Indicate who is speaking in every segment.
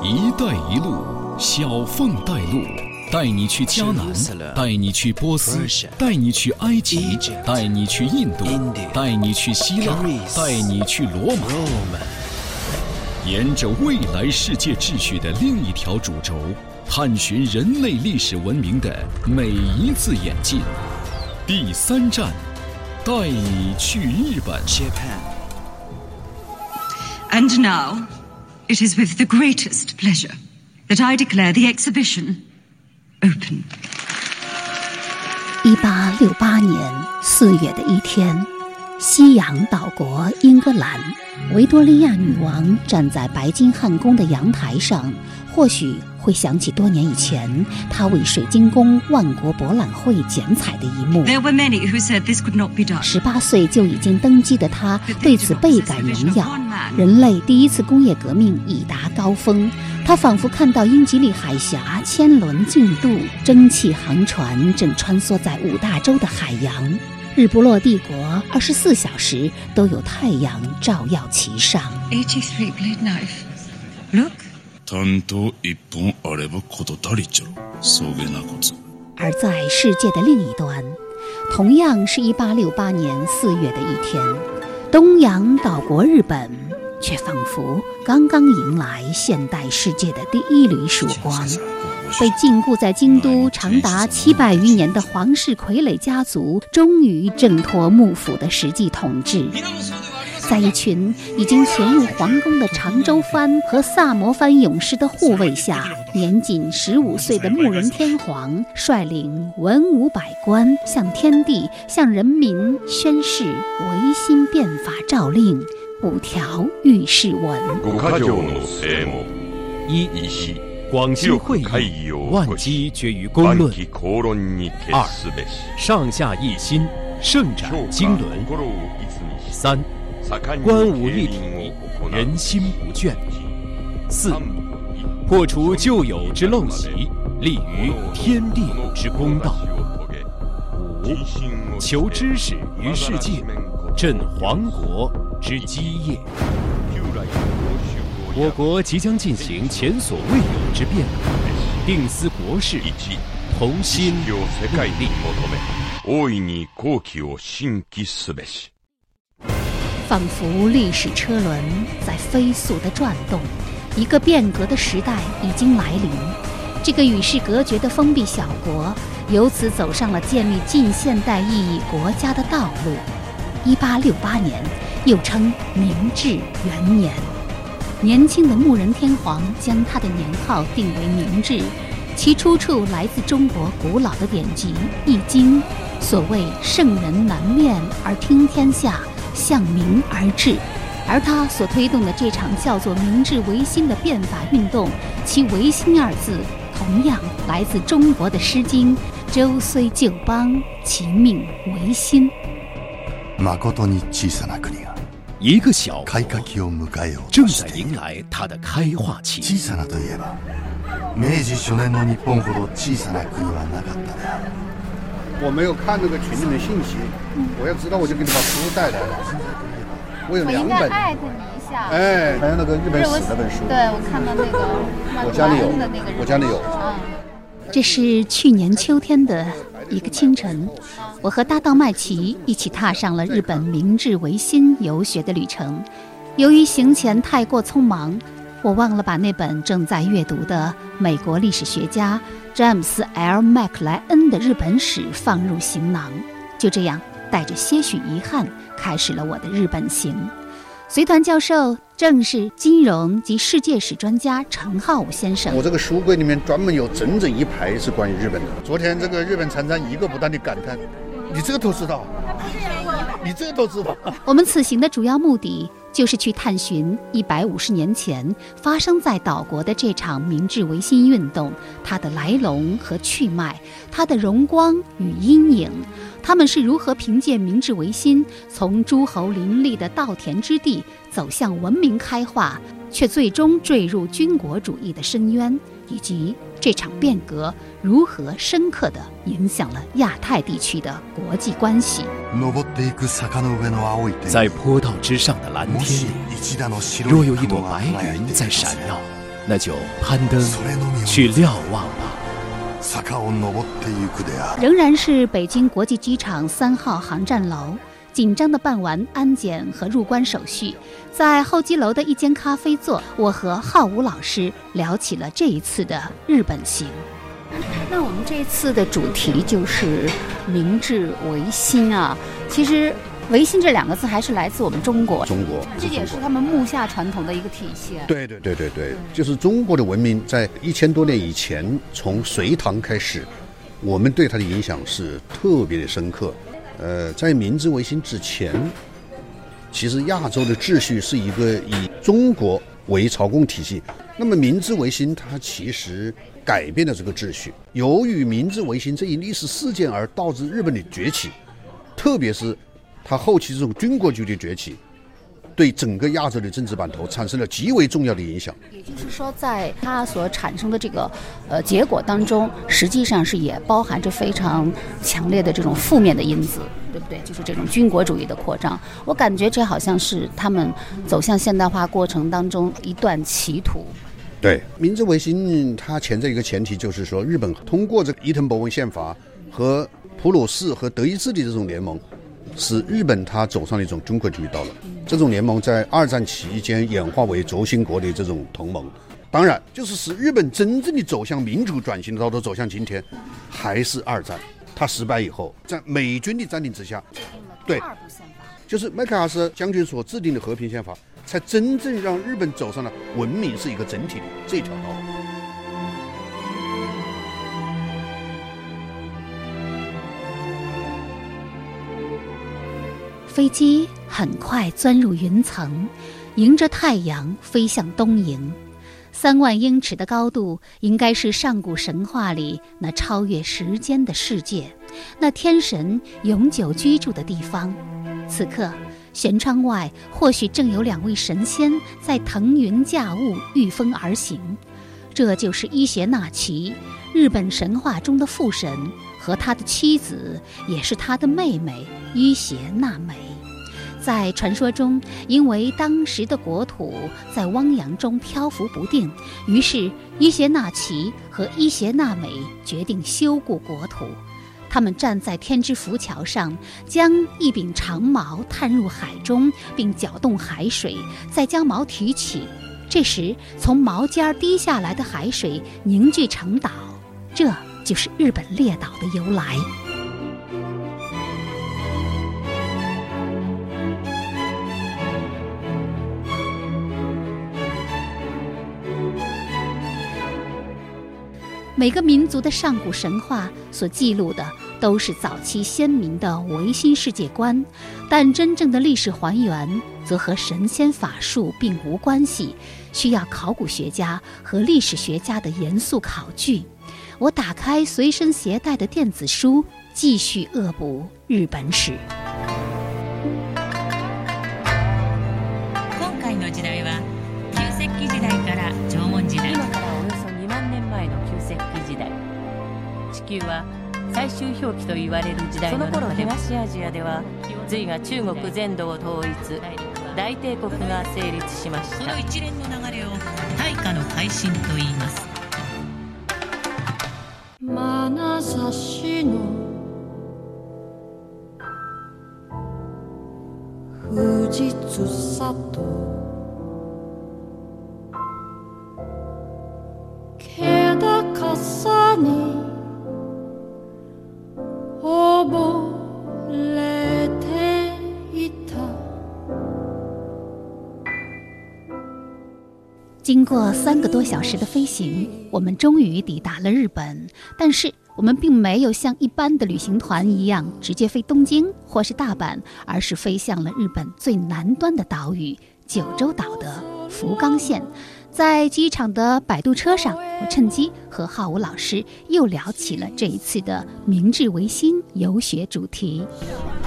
Speaker 1: “一带一路”小凤带路，带你去迦南，带你去波斯，带你去埃及，带你去印度，带你去希腊，带你去罗马。沿着未来世界秩序的另一条主轴，探寻人类历史文明的每一次演进。第三站，带你去日本。
Speaker 2: And now, it is with the greatest pleasure that I declare the exhibition open.
Speaker 3: 一八六八年四月的一天，西洋岛国英格兰，维多利亚女王站在白金汉宫的阳台上，或许会想起多年以前他为水晶宫万国博览会剪彩的一幕。十八岁就已经登基的他，对此倍感荣耀。人类第一次工业革命已达高峰，他仿佛看到英吉利海峡千轮竞渡，蒸汽航船正穿梭在五大洲的海洋。日不落帝国二十四小时都有太阳照耀其上。
Speaker 2: h three blade knife. Look.
Speaker 4: 担当一本あれば事足りちゃろそげなこつ
Speaker 3: 而在世界的另一端，同样是一八六八年四月的一天，东洋岛国日本却仿佛刚刚迎来现代世界的第一缕曙光。被禁锢在京都长达七百余年的皇室傀儡家族，终于挣脱幕府的实际统治。 在一群已经潜入皇宫的长州藩和萨摩藩勇士的护卫下，年仅十五岁的穆仁天皇率领文武百官，向天地、向人民宣誓维新变法诏令五条御誓文。
Speaker 5: 五箇条の正門
Speaker 6: 一、
Speaker 5: 一
Speaker 6: 广西会
Speaker 5: 会
Speaker 6: 议
Speaker 5: 議を
Speaker 6: 万
Speaker 5: 起こし
Speaker 6: 机决于公论
Speaker 5: 万，機公論に決すべし
Speaker 6: 上下一心，盛展
Speaker 5: 評
Speaker 6: 经纶。
Speaker 5: 心をいつにし
Speaker 6: 三、
Speaker 5: 盛んに
Speaker 6: 观武一
Speaker 5: 経
Speaker 6: 体
Speaker 5: 営を行，う
Speaker 6: 人心不倦。四、
Speaker 5: 三部
Speaker 6: 破除旧有之陋习，立于天地之公道。五、求知识于世界，振皇国之基业。我国即将进行前所未有之变革，定思国事，
Speaker 5: 一
Speaker 6: 同心
Speaker 5: 意識を世界に
Speaker 6: 努力。
Speaker 5: 求め大いに好機を新規すべし
Speaker 3: 仿佛历史车轮在飞速地转动，一个变革的时代已经来临。这个与世隔绝的封闭小国，由此走上了建立近现代意义国家的道路。一八六八年，又称明治元年，年轻的穆仁天皇将他的年号定为明治，其出处来自中国古老的典籍《易经》，所谓“圣人难面而听天下”。向明而治，而他所推动的这场叫做明治维新的变法运动，其“维新”二字同样来自中国的《诗经》：“周虽旧邦，其命维新。
Speaker 7: 誠に小さな国が
Speaker 6: 一个小国
Speaker 7: 開花期を迎えよう
Speaker 6: 正
Speaker 7: としている
Speaker 6: 在迎来它的开化期。
Speaker 7: 小さなといえば明治初年の日本ほど小さな国はなかったである
Speaker 8: 我没有看那个群里面信息，我要知道我就给你把书带来了。我有
Speaker 9: 我
Speaker 8: 两本，
Speaker 9: 应该艾特你一下。
Speaker 8: 哎，还有那个日本史那本书，
Speaker 9: 对，我看到那个
Speaker 8: 我家里有我家里有
Speaker 9: 嗯，”
Speaker 3: 这是去年秋天的一个清晨，我和搭档麦琪一起踏上了日本明治维新游学的旅程。由于行前太过匆忙，我忘了把那本正在阅读的美国历史学家詹姆斯 ·L. 麦克莱恩的日本史放入行囊。就这样，带着些许遗憾，开始了我的日本行。随团教授正是金融及世界史专家陈浩武先生
Speaker 8: 我。这个书柜里面专门有整整一排是关于日本的。昨天这个日本参赞一个不断的感叹：“你这个都知道，你这个都知道。
Speaker 3: 我们此行的主要目的就是去探寻一百五十年前发生在岛国的这场明治维新运动，它的来龙和去脉，它的荣光与阴影，他们是如何凭借明治维新从诸侯林立的稻田之地走向文明开化，却最终坠入军国主义的深渊，以及这场变革如何深刻地影响了亚太地区的国际关系。
Speaker 7: 登っていく坂の上の青い天
Speaker 6: 在坡道之上的蓝
Speaker 7: もし
Speaker 6: 天里，
Speaker 7: 一打の白い
Speaker 6: 若有一朵
Speaker 7: 雲が
Speaker 6: 白
Speaker 7: 輝いてい
Speaker 6: 云在闪耀， 那就攀登去瞭望吧。
Speaker 3: 仍然是北京国际机场三号航站楼， 紧张地办完安检和入关手续，在候机楼的一间咖啡座，我和浩武老师聊起了这一次的日本行。那我们这次的主题就是明治维新啊，其实。维新这两个字还是来自我们中国，
Speaker 8: 中国，
Speaker 3: 这也是他们木下传统的一个体现。
Speaker 8: 对对对对对，就是中国的文明在一千多年以前，从隋唐开始，我们对它的影响是特别的深刻。呃，在明治维新之前，其实亚洲的秩序是一个以中国为朝贡体系。那么明治维新它其实改变了这个秩序。由于明治维新这一历史事件而导致日本的崛起，特别是。它后期这种军国主义的崛起，对整个亚洲的政治版图产生了极为重要的影响。
Speaker 3: 也就是说，在它所产生的这个呃结果当中，实际上是也包含着非常强烈的这种负面的因子，对不对？就是这种军国主义的扩张。我感觉这好像是他们走向现代化过程当中一段歧途。
Speaker 8: 对，明治维新它潜在一个前提就是说，日本通过这个伊藤博文宪法和普鲁士和德意志的这种联盟。使日本它走上了一种军国主义道路。这种联盟在二战期间演化为轴心国的这种同盟。当然，就是使日本真正的走向民主转型的道路走向今天，还是二战。它失败以后，在美军的占领之下，对，就是麦克阿瑟将军所制定的和平宪法，才真正让日本走上了文明是一个整体的这条道路。
Speaker 3: 飞机很快钻入云层，迎着太阳飞向东瀛。三万英尺的高度，应该是上古神话里那超越时间的世界，那天神永久居住的地方。此刻，舷窗外或许正有两位神仙在腾云驾雾、御风而行。这就是伊邪那岐，日本神话中的父神，和他的妻子，也是他的妹妹伊邪那美。在传说中，因为当时的国土在汪洋中漂浮不定，于是伊邪那岐和伊邪那美决定修固国土。他们站在天之浮桥上，将一柄长矛探入海中，并搅动海水，再将矛提起。这时，从矛尖滴下来的海水凝聚成岛，这就是日本列岛的由来。每个民族的上古神话所记录的都是早期先民的唯心世界观，但真正的历史还原则和神仙法术并无关系，需要考古学家和历史学家的严肃考据。我打开随身携带的电子书，继续恶补日本史。
Speaker 10: 球は最終表記と言われる時代の中で東アジアでは隋が中国全土を統一大帝国が成立しました。この一連の流れを大化の改新と言います眼差しの富士つさ
Speaker 3: と过三个多小时的飞行，我们终于抵达了日本。但是，我们并没有像一般的旅行团一样直接飞东京或是大阪，而是飞向了日本最南端的岛屿——九州岛的福冈县。在机场的摆渡车上，我趁机和浩武老师又聊起了这一次的明治维新游学主题。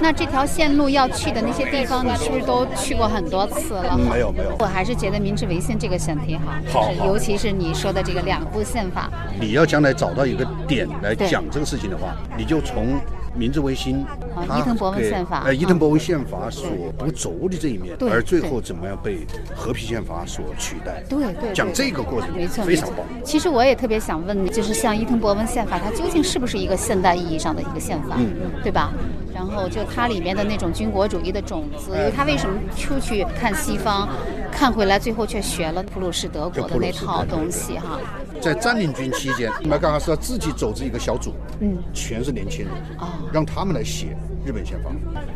Speaker 3: 那这条线路要去的那些地方，你是不是都去过很多次了？
Speaker 8: 没有没有，
Speaker 3: 我还是觉得明治维新这个选题好，
Speaker 8: 好，
Speaker 3: 尤其是你说的这个两部宪法。
Speaker 8: 你要将来找到一个点来讲这个事情的话，你就从明治维新，
Speaker 3: 伊藤博文宪法，
Speaker 8: 呃，伊藤博文宪法所不足的这一面，而最后怎么样被和平宪法所取代？
Speaker 3: 对对，
Speaker 8: 讲这个过程
Speaker 3: 没错，
Speaker 8: 非常棒。
Speaker 3: 其实我也特别想问，就是像伊藤博文宪法，它究竟是不是一个现代意义上的一个宪法，
Speaker 8: 嗯
Speaker 3: 对吧？然后就它里面的那种军国主义的种子，因为他为什么出去看西方，看回来最后却学了普鲁士德国的那套东西哈？
Speaker 8: 在占领军期间，麦克阿瑟自己组织一个小组，
Speaker 3: 嗯，
Speaker 8: 全是年轻人，
Speaker 3: 哦，
Speaker 8: 让他们来写日本宪法，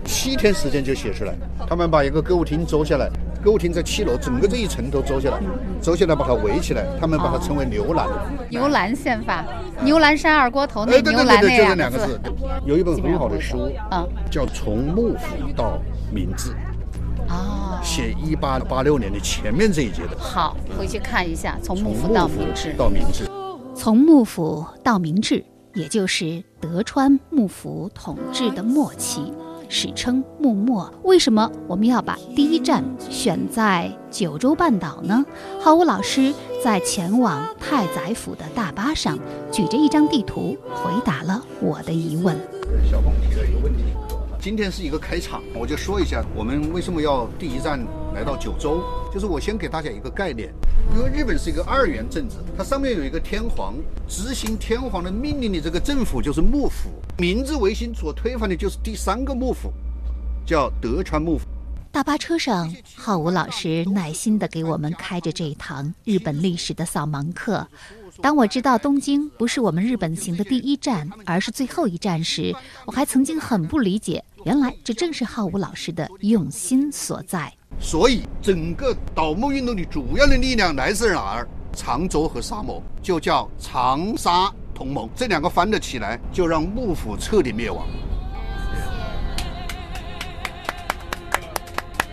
Speaker 8: 七天时间就写出来。他们把一个歌舞厅租下来，歌舞厅在七楼，整个这一层都租下来，租下来把它围起来，他们把它称为牛栏。
Speaker 3: 牛栏宪法，牛栏山二锅头那牛栏
Speaker 8: 对对对，就这
Speaker 3: 两个字
Speaker 8: 两个字。。有一本很好的书，
Speaker 3: 嗯，
Speaker 8: 叫《从幕府到明治》，
Speaker 3: 哦，
Speaker 8: 写一八八六年的前面这一节的，
Speaker 3: 好，回去看一下，从幕府到明治。
Speaker 8: 到明治。
Speaker 3: 从幕府到明治，也就是德川幕府统治的末期，史称幕末。为什么我们要把第一站选在九州半岛呢？浩武老师在前往太宰府的大巴上，举着一张地图，回答了我的疑问。
Speaker 8: 小峰提了一个问题，今天是一个开场，我就说一下我们为什么要第一站来到九州，就是我先给大家一个概念，因为日本是一个二元政治，它上面有一个天皇，执行天皇的命令的这个政府就是幕府，明治维新所推翻的就是第三个幕府，叫德川幕府。
Speaker 3: 大巴车上，浩武老师耐心地给我们开着这一堂日本历史的扫盲课。当我知道东京不是我们日本行的第一站，而是最后一站时，我还曾经很不理解，原来这正是浩武老师的用心所在。
Speaker 8: 所以，整个倒幕运动的主要的力量来自哪儿？长州和沙漠，就叫长沙同盟。这两个翻得起来，就让幕府彻底灭亡。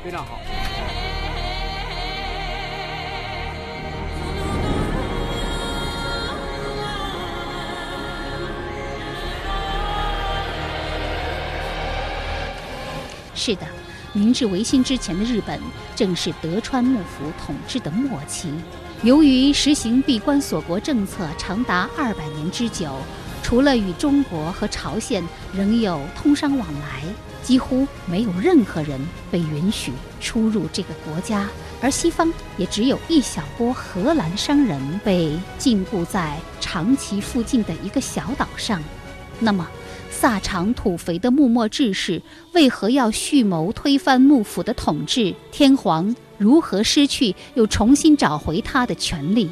Speaker 11: 非常好。
Speaker 3: 是的，明治维新之前的日本正是德川幕府统治的末期。由于实行闭关锁国政策长达二百年之久，除了与中国和朝鲜仍有通商往来，几乎没有任何人被允许出入这个国家。而西方也只有一小波荷兰商人被禁锢在长崎附近的一个小岛上。那么，萨长土肥的幕末志士为何要蓄谋推翻幕府的统治？天皇如何失去又重新找回他的权利？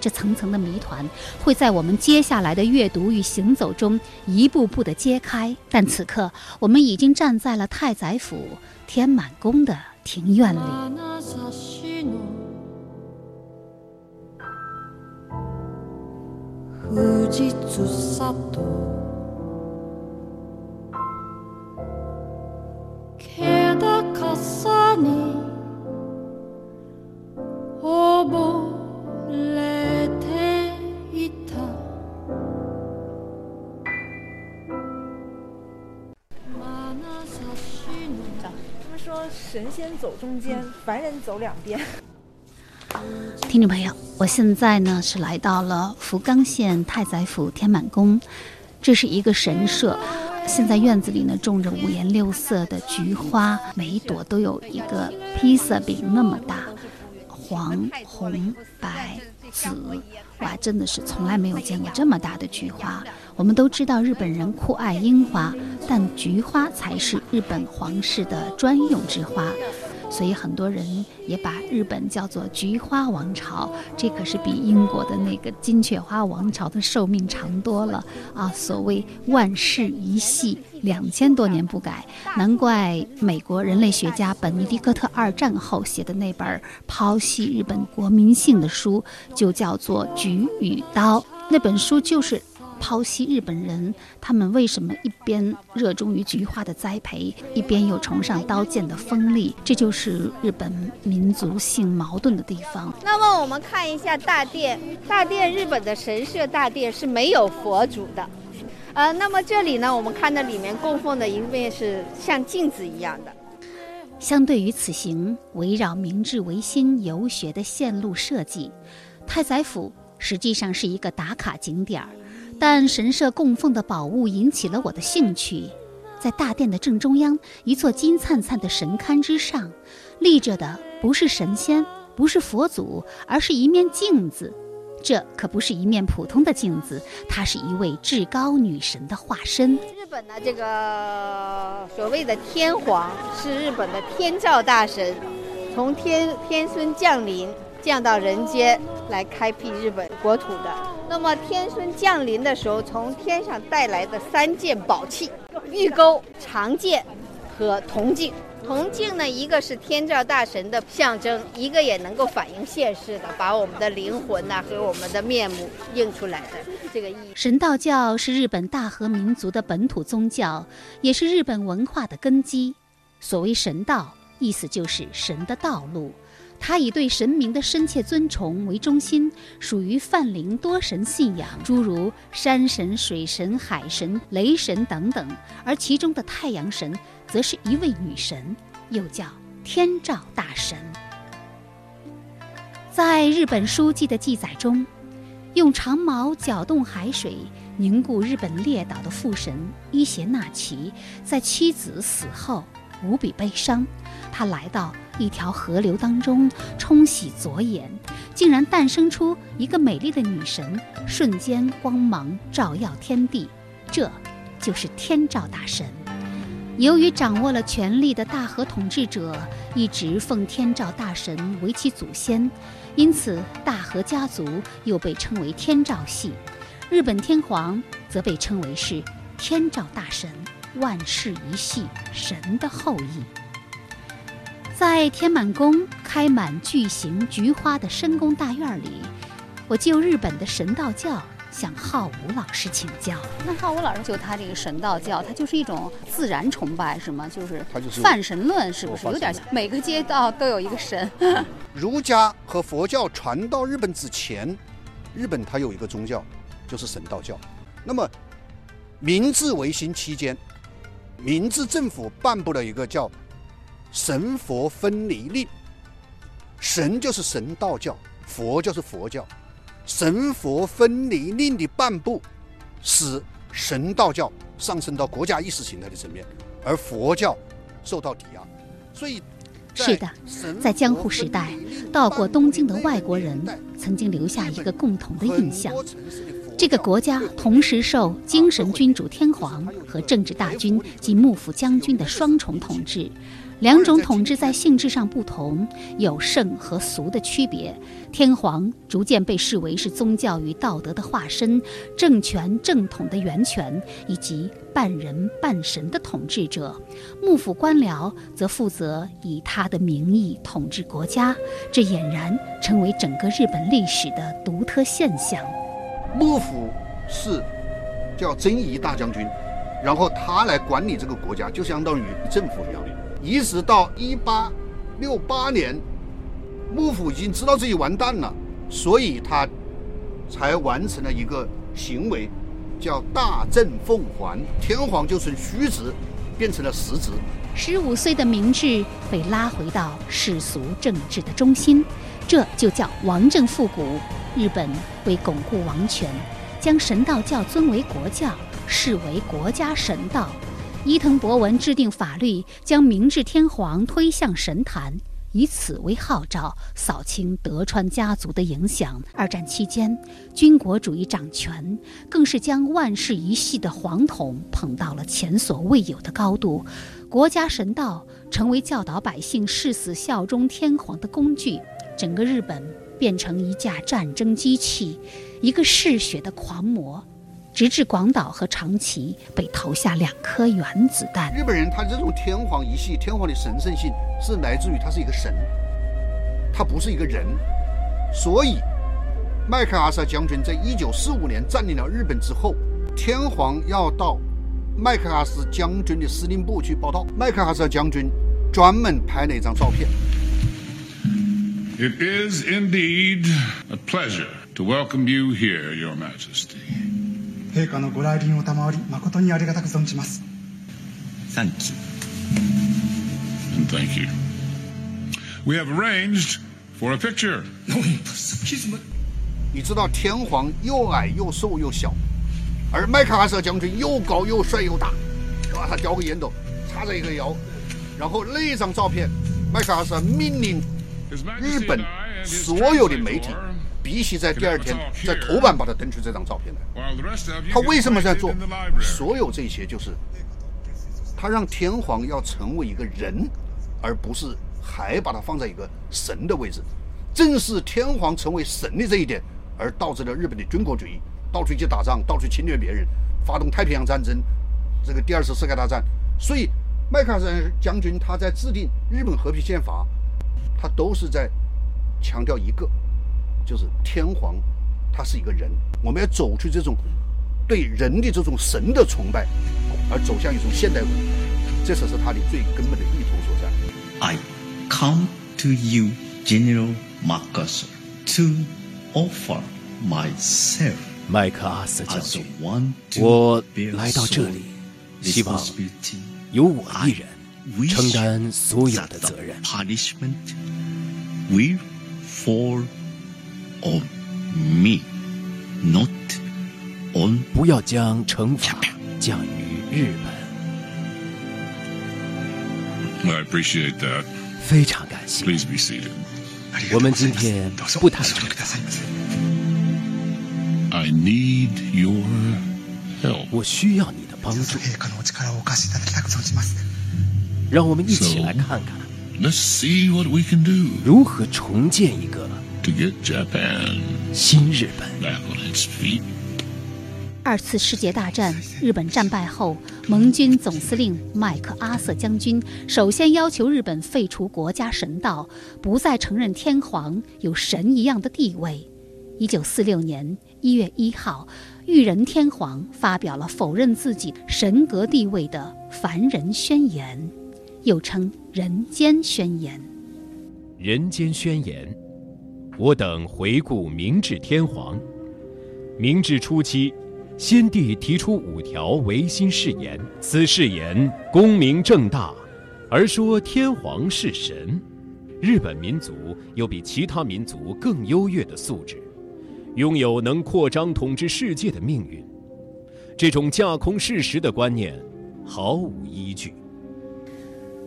Speaker 3: 这层层的谜团会在我们接下来的阅读与行走中一步步的揭开。但此刻，我们已经站在了太宰府天满宫的庭院里。
Speaker 12: 神仙走中间，凡人走两边。
Speaker 3: 听众朋友，我现在呢是来到了福冈县太宰府天满宫，这是一个神社。现在院子里呢种着五颜六色的菊花，每一朵都有一个披萨饼那么大，黄、红、白、紫，哇，真的是从来没有见过这么大的菊花。我们都知道日本人酷爱樱花，但菊花才是日本皇室的专用之花。所以很多人也把日本叫做菊花王朝，这可是比英国的那个金雀花王朝的寿命长多了啊！所谓万世一系，两千多年不改，难怪美国人类学家本尼迪克特二战后写的那本剖析日本国民性的书，就叫做《菊与刀》。那本书就是。剖析日本人他们为什么一边热衷于菊花的栽培，一边又崇尚刀剑的锋利，这就是日本民族性矛盾的地方。
Speaker 13: 那么我们看一下大殿，大殿日本的神社大殿是没有佛祖的，呃，那么这里呢，我们看到里面供奉的一面是像镜子一样的。
Speaker 3: 相对于此行围绕明治维新游学的线路设计，太宰府实际上是一个打卡景点儿。但神社供奉的宝物引起了我的兴趣。在大殿的正中央，一座金灿灿的神龛之上，立着的不是神仙，不是佛祖，而是一面镜子。这可不是一面普通的镜子，它是一位至高女神的化身。
Speaker 13: 日本的这个所谓的天皇是日本的天照大神，从天天孙降临，降到人间来开辟日本国土的。那么天孙降临的时候，从天上带来的三件宝器：玉钩、长剑和铜镜。铜镜呢，一个是天照大神的象征，一个也能够反映现世的，把我们的灵魂呐和我们的面目映出来的就是这个意义。
Speaker 3: 神道教是日本大和民族的本土宗教，也是日本文化的根基。所谓神道，意思就是神的道路。它以对神明的深切尊崇为中心，属于泛灵多神信仰，诸如山神、水神、海神、雷神等等。而其中的太阳神。则是一位女神，又叫天照大神。在日本书记的记载中，用长矛搅动海水凝固日本列岛的父神伊邪那岐，在妻子死后无比悲伤。他来到一条河流当中冲洗左眼，竟然诞生出一个美丽的女神，瞬间光芒照耀天地。这，就是天照大神。由于掌握了权力的大和统治者一直奉天照大神为其祖先，因此大和家族又被称为天照系。日本天皇则被称为是天照大神，万世一系神的后裔。在天满宫开满巨型菊花的深宫大院里，我就日本的神道教。向浩武老师请教。那浩武老师就他这个神道教，他就是一种自然崇拜，是吗？就是泛神论，是不是？有点每个街道都有一个神。
Speaker 8: 儒家和佛教传到日本之前，日本它有一个宗教，就是神道教。那么明治维新期间，明治政府颁布了一个叫“神佛分离令”，神就是神道教，佛就是佛教。神佛分离令的颁布，使神道教上升到国家意识形态的层面，而佛教受到抵押。所以，
Speaker 3: 是的，在江户时代，到过东京的外国人曾经留下一个共同的印象：这个国家同时受精神君主天皇和政治大军及幕府将军的双重统治。两种统治在性质上不同，有圣和俗的区别。天皇逐渐被视为是宗教与道德的化身，政权正统的源泉，以及半人半神的统治者。幕府官僚则负责以他的名义统治国家，这俨然成为整个日本历史的独特现象。
Speaker 8: 幕府是叫征夷大将军，然后他来管理这个国家，就相当于政府一样。一直到一八六八年，幕府已经知道自己完蛋了，所以他才完成了一个行为，叫大政奉还。天皇就从虚职变成了实职。
Speaker 3: 十五岁的明治被拉回到世俗政治的中心，这就叫王政复古。日本为巩固王权，将神道教尊为国教，视为国家神道。伊藤博文制定法律，将明治天皇推向神坛，以此为号召，扫清德川家族的影响。二战期间，军国主义掌权，更是将万世一系的皇统捧到了前所未有的高度。国家神道成为教导百姓誓死效忠天皇的工具，整个日本变成一架战争机器，一个嗜血的狂魔。直至广岛和长崎被投下两颗原子弹。
Speaker 8: 日本人他这种天皇一系，天皇的神圣性是来自于他是一个神，他不是一个人。所以，麦克阿瑟将军在一九四五年占领了日本之后，天皇要到麦克阿瑟将军的司令部去报道。麦克阿瑟将军专门拍了一张照片。
Speaker 4: It is indeed a pleasure to welcome you here, Your Majesty. 陛下のご来臨を賜り誠にありがたく存じます Thank you And thank you We have arranged for a picture
Speaker 8: 你知道天皇又矮又瘦又小 而麦克阿瑟将军又高又帅又大，哇，他叼个烟斗，叉着一个腰，然后那张照片，麦克阿瑟命令 日本所有的媒体必须在第二天在头版把他登出这张照片的。他为什么在做？所有这些就是他让天皇要成为一个人，而不是还把他放在一个神的位置。正是天皇成为神的这一点，而导致了日本的军国主义。到处去打仗，到处侵略别人，发动太平洋战争，这个第二次世界大战。所以，麦克阿瑟将军他在制定日本和平宪法，他都是在强调一个，就是天皇他是一个人，我们要走出这种对人的这种神的崇拜，而走向一种现代文明，这才是他的最根本的意图所在。
Speaker 11: I come to you, General MacArthur, to offer myself.
Speaker 6: 麦克阿瑟将军，我来到这里，希望由我一人承担所有的责任。
Speaker 11: Will fall on me, not on
Speaker 6: 不要将惩罚降于日
Speaker 4: 本。I appreciate that.
Speaker 6: 非常感谢。
Speaker 4: Please be seated.
Speaker 6: 我们今天不谈这个。
Speaker 4: I need your help.
Speaker 6: 我需要你的帮助。让我们一起来看看
Speaker 4: ，Let's see what we can do.
Speaker 6: 如何重建一个
Speaker 4: to get Japan
Speaker 6: 新日本
Speaker 4: back on its feet.
Speaker 3: 二次世界大战，日本战败后，盟军总司令麦克阿瑟将军首先要求日本废除国家神道，不再承认天皇有神一样的地位。一九四六年一月一号，裕仁天皇发表了否认自己神格地位的《凡人宣言》，又称《人间宣言》。
Speaker 6: 《人间宣言》，我等回顾明治天皇。明治初期，先帝提出五条维新誓言，此誓言功名正大，而说天皇是神，日本民族有比其他民族更优越的素质。拥有能扩张统治世界的命运，这种架空事实的观念毫无依据。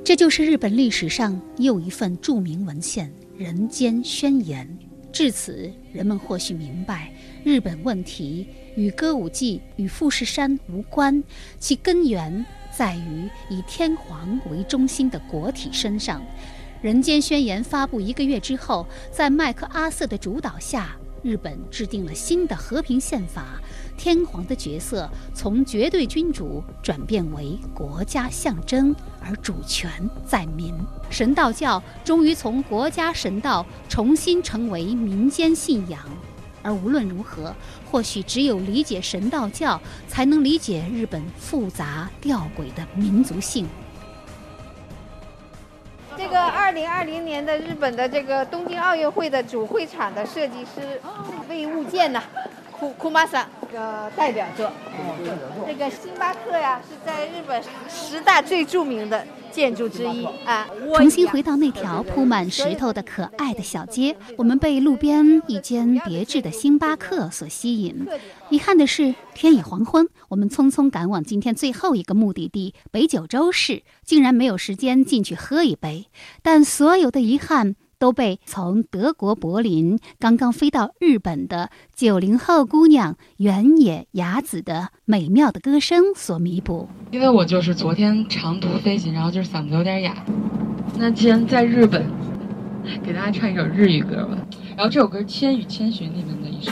Speaker 3: 这就是日本历史上又一份著名文献《人间宣言》。至此，人们或许明白，日本问题与歌舞伎与富士山无关，其根源在于以天皇为中心的国体身上。《人间宣言》发布一个月之后，在麦克阿瑟的主导下。日本制定了新的和平宪法，天皇的角色从绝对君主转变为国家象征，而主权在民。神道教终于从国家神道重新成为民间信仰。而无论如何，或许只有理解神道教，才能理解日本复杂吊诡的民族性。
Speaker 13: 这个二零二零年的日本的这个东京奥运会的主会场的设计师魏物件呐，库库马萨个代表作。这个星巴克呀，是在日本十大最著名的。建筑之一啊！
Speaker 3: 重新回到那条铺满石头的可爱的小街，我们被路边一间别致的星巴克所吸引。遗憾的是，天已黄昏，我们匆匆赶往今天最后一个目的地北九州市，竟然没有时间进去喝一杯。但所有的遗憾。都被从德国柏林刚刚飞到日本的九零后姑娘原野雅子的美妙的歌声所弥补。
Speaker 14: 因为我就是昨天长途飞行，然后就是嗓子有点哑。那既然在日本，给大家唱一首日语歌吧。然后这首歌《千与千寻》里面的一首。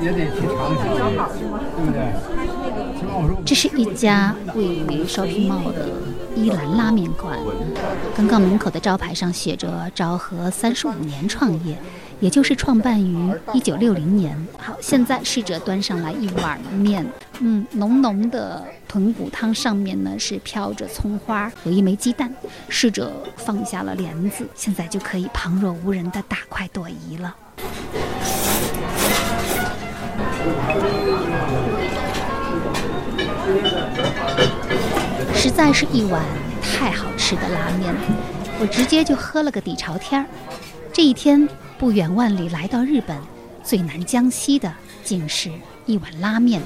Speaker 3: 也得去尝一尝，对不对？这是一家位于 shopping mall 的伊兰拉面馆。刚刚门口的招牌上写着“昭和三十五年创业”，也就是创办于一九六零年。好，现在侍者端上来一碗面，嗯，浓浓的豚骨汤上面呢是飘着葱花，有一枚鸡蛋。侍者放下了帘子，现在就可以旁若无人的大快朵颐了。实在是一碗太好吃的拉面，我直接就喝了个底朝天儿。这一天不远万里来到日本，最南江西的竟是一碗拉面，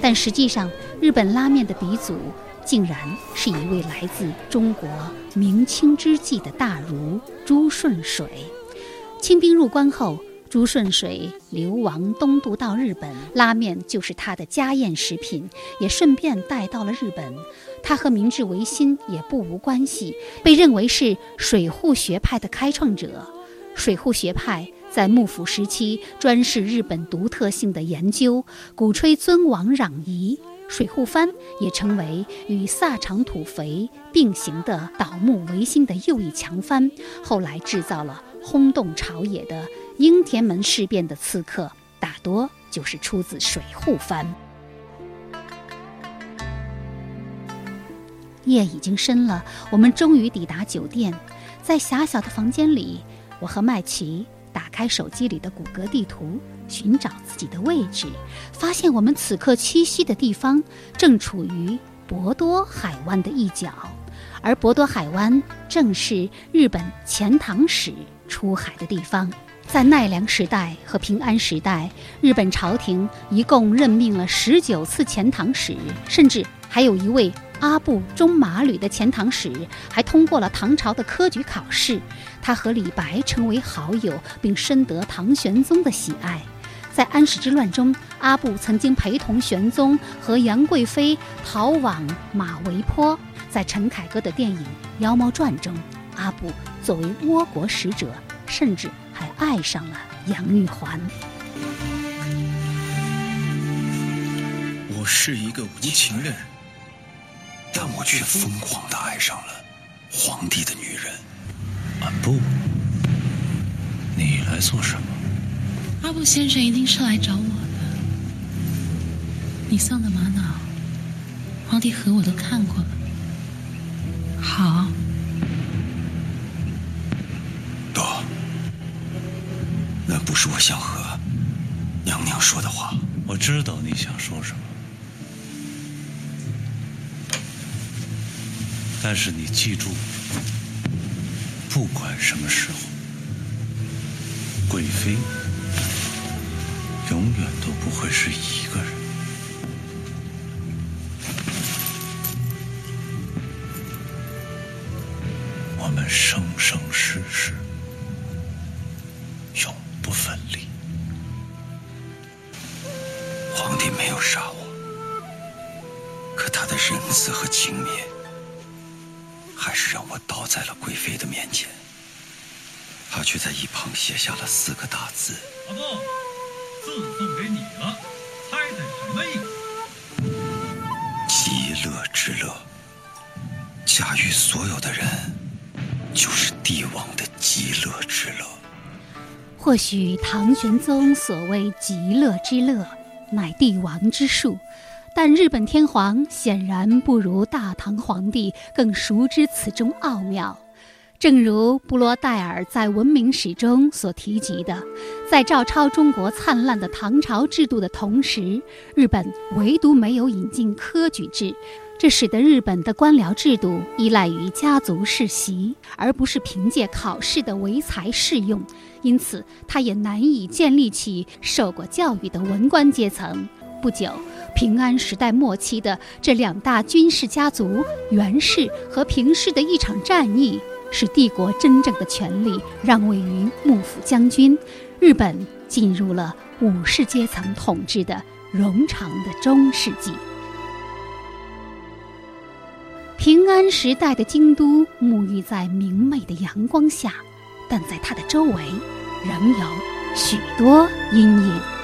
Speaker 3: 但实际上日本拉面的鼻祖竟然是一位来自中国明清之际的大儒朱顺水。清兵入关后。朱顺水流亡东渡到日本，拉面就是他的家宴食品，也顺便带到了日本。他和明治维新也不无关系，被认为是水户学派的开创者。水户学派在幕府时期专事日本独特性的研究，鼓吹尊王攘夷。水户藩也成为与萨长土肥并行的倒幕维新的又一强藩，后来制造了轰动朝野的。应天门事变的刺客大多就是出自水户藩。夜已经深了，我们终于抵达酒店。在狭小的房间里，我和麦琪打开手机里的谷歌地图，寻找自己的位置，发现我们此刻栖息的地方正处于博多海湾的一角，而博多海湾正是日本遣唐使出海的地方。在奈良时代和平安时代，日本朝廷一共任命了十九次遣唐使，甚至还有一位阿部中马吕的遣唐使还通过了唐朝的科举考试。他和李白成为好友，并深得唐玄宗的喜爱。在安史之乱中，阿部曾经陪同玄宗和杨贵妃逃往马嵬坡。在陈凯歌的电影《妖猫传》中，阿部作为倭国使者，甚至。还爱上了杨玉环。
Speaker 15: 我是一个无情人，但我却疯狂的爱上了皇帝的女人。
Speaker 16: 阿布，你来做什么？
Speaker 17: 阿布先生一定是来找我的。你送的玛瑙，皇帝和我都看过了。好。
Speaker 15: 我想和娘娘说的话。
Speaker 16: 我知道你想说什么，但是你记住，不管什么时候，贵妃永远都不会是一个人。我们生生世世。
Speaker 15: 杀我，可他的仁慈和轻蔑，还是让我倒在了贵妃的面前。他却在一旁写下了四个大字：“
Speaker 18: 阿布，字送给你了，猜猜什么意思？”
Speaker 15: 极乐之乐，驾驭所有的人，就是帝王的极乐之乐。
Speaker 3: 或许唐玄宗所谓极乐之乐。乃帝王之术，但日本天皇显然不如大唐皇帝更熟知此中奥妙。正如布罗代尔在《文明史》中所提及的，在照抄中国灿烂的唐朝制度的同时，日本唯独没有引进科举制，这使得日本的官僚制度依赖于家族世袭，而不是凭借考试的唯才适用。因此，他也难以建立起受过教育的文官阶层。不久，平安时代末期的这两大军事家族——源氏和平氏的一场战役，使帝国真正的权力让位于幕府将军，日本进入了武士阶层统治的冗长的中世纪。平安时代的京都沐浴在明媚的阳光下。但在它的周围，仍有许多阴影。